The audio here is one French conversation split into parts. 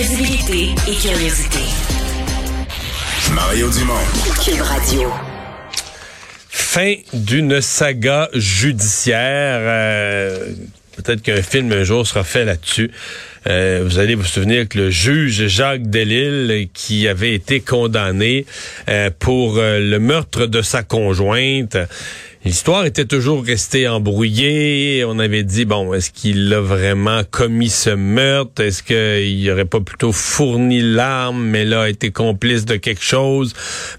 Crédibilité et curiosité. Mario Dumont. Cube Radio. Fin d'une saga judiciaire. euh, Peut-être qu'un film un jour sera fait là-dessus. Euh, vous allez vous souvenir que le juge Jacques Delisle, qui avait été condamné euh, pour euh, le meurtre de sa conjointe, L'histoire était toujours restée embrouillée. On avait dit, bon, est-ce qu'il a vraiment commis ce meurtre? Est-ce qu'il aurait pas plutôt fourni l'arme, mais là, été complice de quelque chose,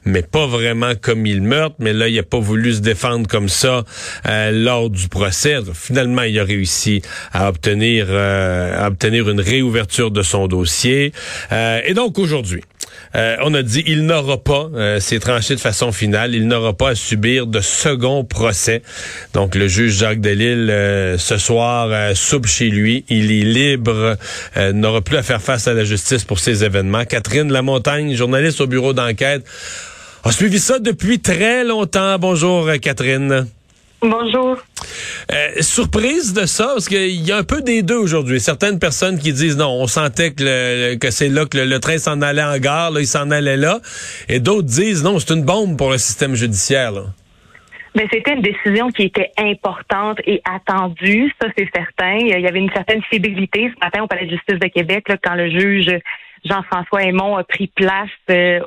mais pas vraiment commis le meurtre? Mais là, il a pas voulu se défendre comme ça euh, lors du procès. Finalement, il a réussi à obtenir, euh, à obtenir une réouverture de son dossier. Euh, et donc, aujourd'hui, euh, on a dit il n'aura pas, euh, c'est tranché de façon finale, il n'aura pas à subir de second procès. Donc le juge Jacques Delisle euh, ce soir euh, soupe chez lui, il est libre, n'aura plus à faire face à la justice pour ces événements. Catherine Lamontagne, journaliste au bureau d'enquête, a suivi ça depuis très longtemps. Bonjour Catherine. Bonjour. Euh, surprise de ça, parce qu'il y a un peu des deux aujourd'hui. Certaines personnes qui disent non, on sentait que, le, que c'est là que le, le train s'en allait en gare, là, il s'en allait là. Et d'autres disent non, c'est une bombe pour le système judiciaire. Là. Mais c'était une décision qui était importante et attendue, ça c'est certain. Il y avait une certaine fébrilité ce matin au Palais de justice de Québec là, quand le juge Jean-François Aymon a pris place euh,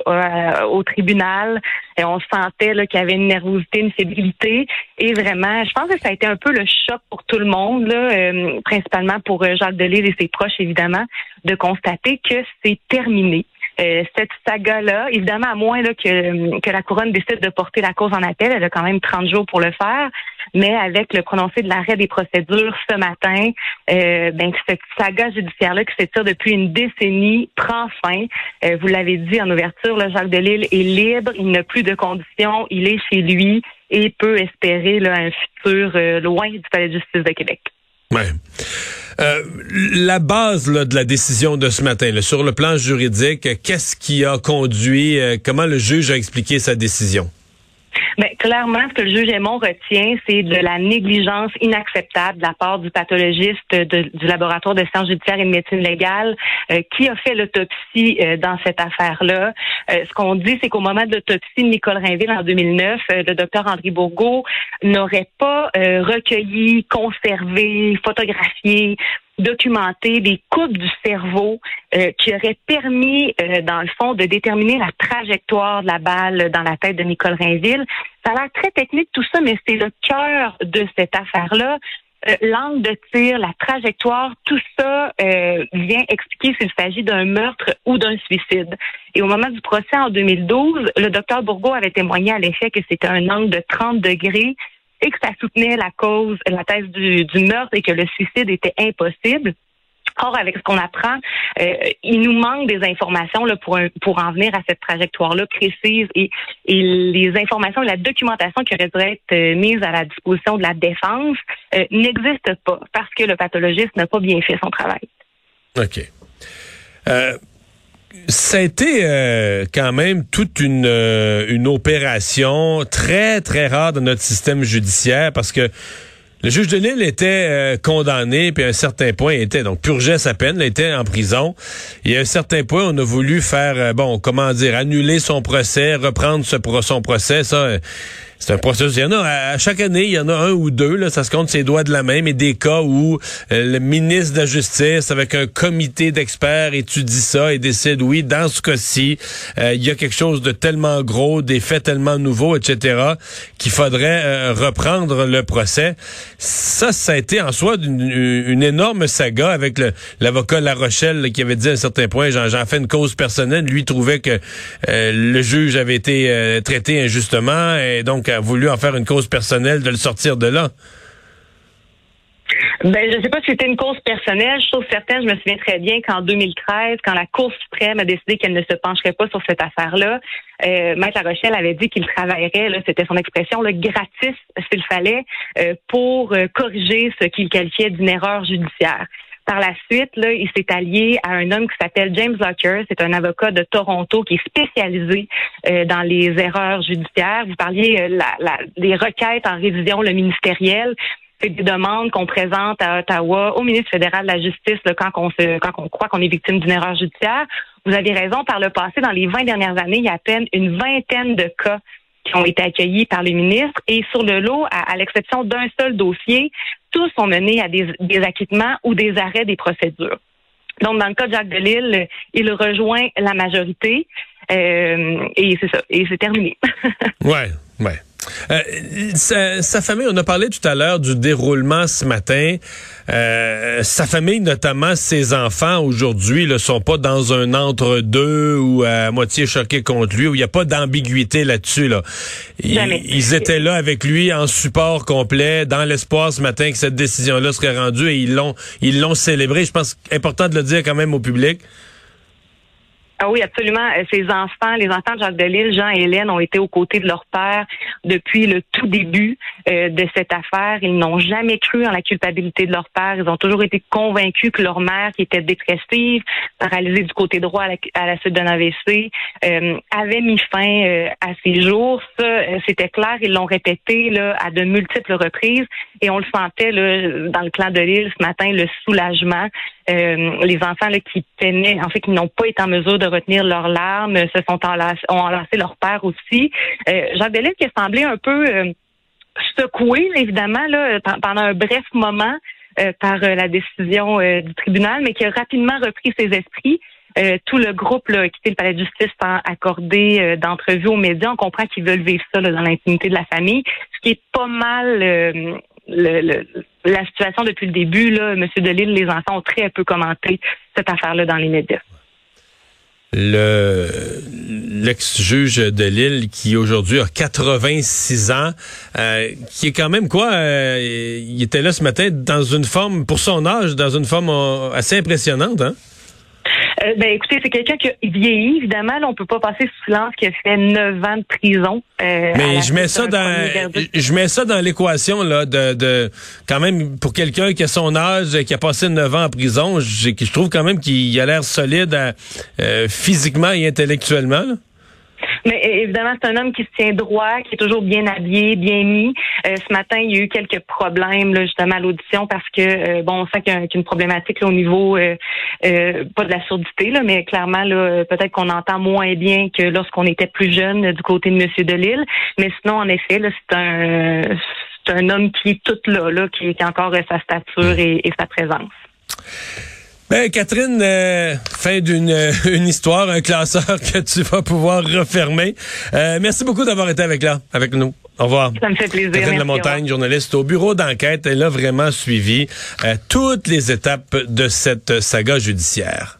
au tribunal. Et on sentait qu'il y avait une nervosité, une fébrilité. Et vraiment, je pense que ça a été un peu le choc pour tout le monde, euh, principalement pour euh, Jacques Delisle et ses proches, évidemment, de constater que c'est terminé. Euh, cette saga-là, évidemment, à moins là, que, que la couronne décide de porter la cause en appel, elle a quand même 30 jours pour le faire, mais avec le prononcé de l'arrêt des procédures ce matin, euh, ben, cette saga judiciaire-là qui s'étire depuis une décennie prend fin. Euh, vous l'avez dit en ouverture, là, Jacques Delisle est libre, il n'a plus de conditions, il est chez lui et peut espérer là, un futur euh, loin du Palais de justice de Québec. Euh, la base de la décision de ce matin, sur le plan juridique, qu'est-ce qui a conduit, euh, comment le juge a expliqué sa décision? Mais clairement, ce que le juge Aymon retient, c'est de la négligence inacceptable de la part du pathologiste du laboratoire de sciences judiciaires et de médecine légale euh, qui a fait l'autopsie euh, dans cette affaire-là. Euh, ce qu'on dit, c'est qu'au moment de l'autopsie de Nicole Rainville en 2009, le docteur André Bourgault n'aurait pas recueilli, conservé, photographié documenter des coupes du cerveau euh, qui auraient permis, euh, dans le fond, de déterminer la trajectoire de la balle dans la tête de Nicole Rainville. Ça a l'air très technique tout ça, mais c'est le cœur de cette affaire-là. Euh, L'angle de tir, la trajectoire, tout ça vient expliquer s'il s'agit d'un meurtre ou d'un suicide. Et au moment du procès en 2012, le docteur Bourgault avait témoigné à l'effet que c'était un angle de 30 degrés et que ça soutenait la cause, la thèse du, meurtre et que le suicide était impossible. Or, avec ce qu'on apprend, euh, il nous manque des informations pour, pour en venir à cette trajectoire-là précise et, les informations la documentation qui aurait dû être euh, mise à la disposition de la défense euh, n'existent pas parce que le pathologiste n'a pas bien fait son travail. OK. Ça a été euh, quand même toute une, euh, une opération très, très rare dans notre système judiciaire parce que le juge de Lille était euh, condamné, puis à un certain point, il était donc purgeait sa peine, il était en prison. Et à un certain point, on a voulu faire, euh, bon, comment dire, annuler son procès, reprendre ce, son procès. Ça, c'est un processus. Il y en a à, chaque année, il y en a un ou deux, là, ça se compte ses doigts de la main, mais des cas où euh, le ministre de la Justice, avec un comité d'experts, étudie ça et décide, oui, dans ce cas-ci, euh, il y a quelque chose de tellement gros, des faits tellement nouveaux, etc., qu'il faudrait euh, reprendre le procès. Ça, ça a été en soi une, énorme saga avec l'avocat La Rochelle qui avait dit à un certain point, j'en fais une cause personnelle. Lui trouvait que le juge avait été traité injustement et donc a voulu en faire une cause personnelle de le sortir de là? Ben, je ne sais pas si c'était une cause personnelle. Je trouve certaine, je me souviens très bien qu'en 2013, quand la Cour suprême a décidé qu'elle ne se pencherait pas sur cette affaire-là, euh, Maître La Rochelle avait dit qu'il travaillerait, c'était son expression, là, gratis s'il fallait, euh, pour euh, corriger ce qu'il qualifiait d'une erreur judiciaire. Par la suite, là, il s'est allié à un homme qui s'appelle James Locker. C'est un avocat de Toronto qui est spécialisé euh, dans les erreurs judiciaires. Vous parliez euh, la, la, des requêtes en révision le ministériel. c'est des demandes qu'on présente à Ottawa au ministre fédéral de la Justice quand on se, quand on croit qu'on est victime d'une erreur judiciaire. Vous avez raison, par le passé, dans les 20 dernières années, il y a à peine une vingtaine de cas qui ont été accueillis par le ministre. Et sur le lot, à, l'exception d'un seul dossier, tous ont mené à des, acquittements ou des arrêts des procédures. Donc, dans le cas de Jacques Delisle, il rejoint la majorité. Euh, et c'est ça. Et c'est terminé. ouais, ouais. Euh, sa, famille, on a parlé tout à l'heure du déroulement ce matin. Euh, sa famille, notamment ses enfants, aujourd'hui, ne sont pas dans un entre-deux ou à moitié choqués contre lui, où il n'y a pas d'ambiguïté là-dessus. Là. Ils, étaient là avec lui en support complet, dans l'espoir ce matin que cette décision-là serait rendue et ils l'ont ils l'ont célébré. Je pense important de le dire quand même au public. Ah oui, absolument. Euh, ces enfants, les enfants de Jacques Delisle, Jean et Hélène, ont été aux côtés de leur père depuis le tout début euh, de cette affaire. Ils n'ont jamais cru en la culpabilité de leur père. Ils ont toujours été convaincus que leur mère, qui était dépressive, paralysée du côté droit à la, suite d'un AVC, euh, avait mis fin à ses jours. Ça, c'était clair. Ils l'ont répété à de multiples reprises et on le sentait dans le clan de l'île ce matin, le soulagement. les enfants qui peinaient, en fait, qui n'ont pas été en mesure de retenir leurs larmes, se sont ont enlacé leur père aussi. Euh, Jacques Delisle qui a semblé un peu euh, secoué, évidemment, là, pendant un bref moment euh, par euh, la décision du tribunal, mais qui a rapidement repris ses esprits. tout le groupe là, a quitté le palais de justice sans accorder d'entrevue aux médias. On comprend qu'ils veulent vivre ça dans l'intimité de la famille, ce qui est pas mal la situation depuis le début. Là, Monsieur Delisle, les enfants ont très peu commenté cette affaire-là dans les médias le l'ex-juge de Lille qui aujourd'hui a 86 ans, euh, qui est quand même quoi, euh, il était là ce matin dans une forme, pour son âge, dans une forme euh, assez impressionnante, hein? Euh, ben écoutez, c'est quelqu'un qui a vieilli, évidemment. Là, on peut pas passer sous silence qui a fait neuf ans de prison. Euh, Mais je mets ça dans je mets ça dans l'équation là de, de quand même pour quelqu'un qui a son âge, qui a passé neuf ans en prison, je, je trouve quand même qu'il a l'air solide euh, physiquement et intellectuellement. Mais évidemment, c'est un homme qui se tient droit, qui est toujours bien habillé, bien mis. Euh, ce matin, il y a eu quelques problèmes là, justement à l'audition parce que euh, bon, on sent qu'il y a, une problématique au niveau euh, pas de la surdité, là, mais clairement là, peut-être qu'on entend moins bien que lorsqu'on était plus jeune du côté de Monsieur Delille. Mais sinon, en effet, là, c'est un c'est un homme qui est tout là, là qui, a encore sa stature et, et sa présence. Ben, Catherine, euh, fin d'une euh, une histoire, un classeur que tu vas pouvoir refermer. Euh, merci beaucoup d'avoir été avec là, avec nous. Au revoir. Ça me fait plaisir. Catherine La Montagne, journaliste au bureau d'enquête. Elle a vraiment suivi toutes les étapes de cette saga judiciaire.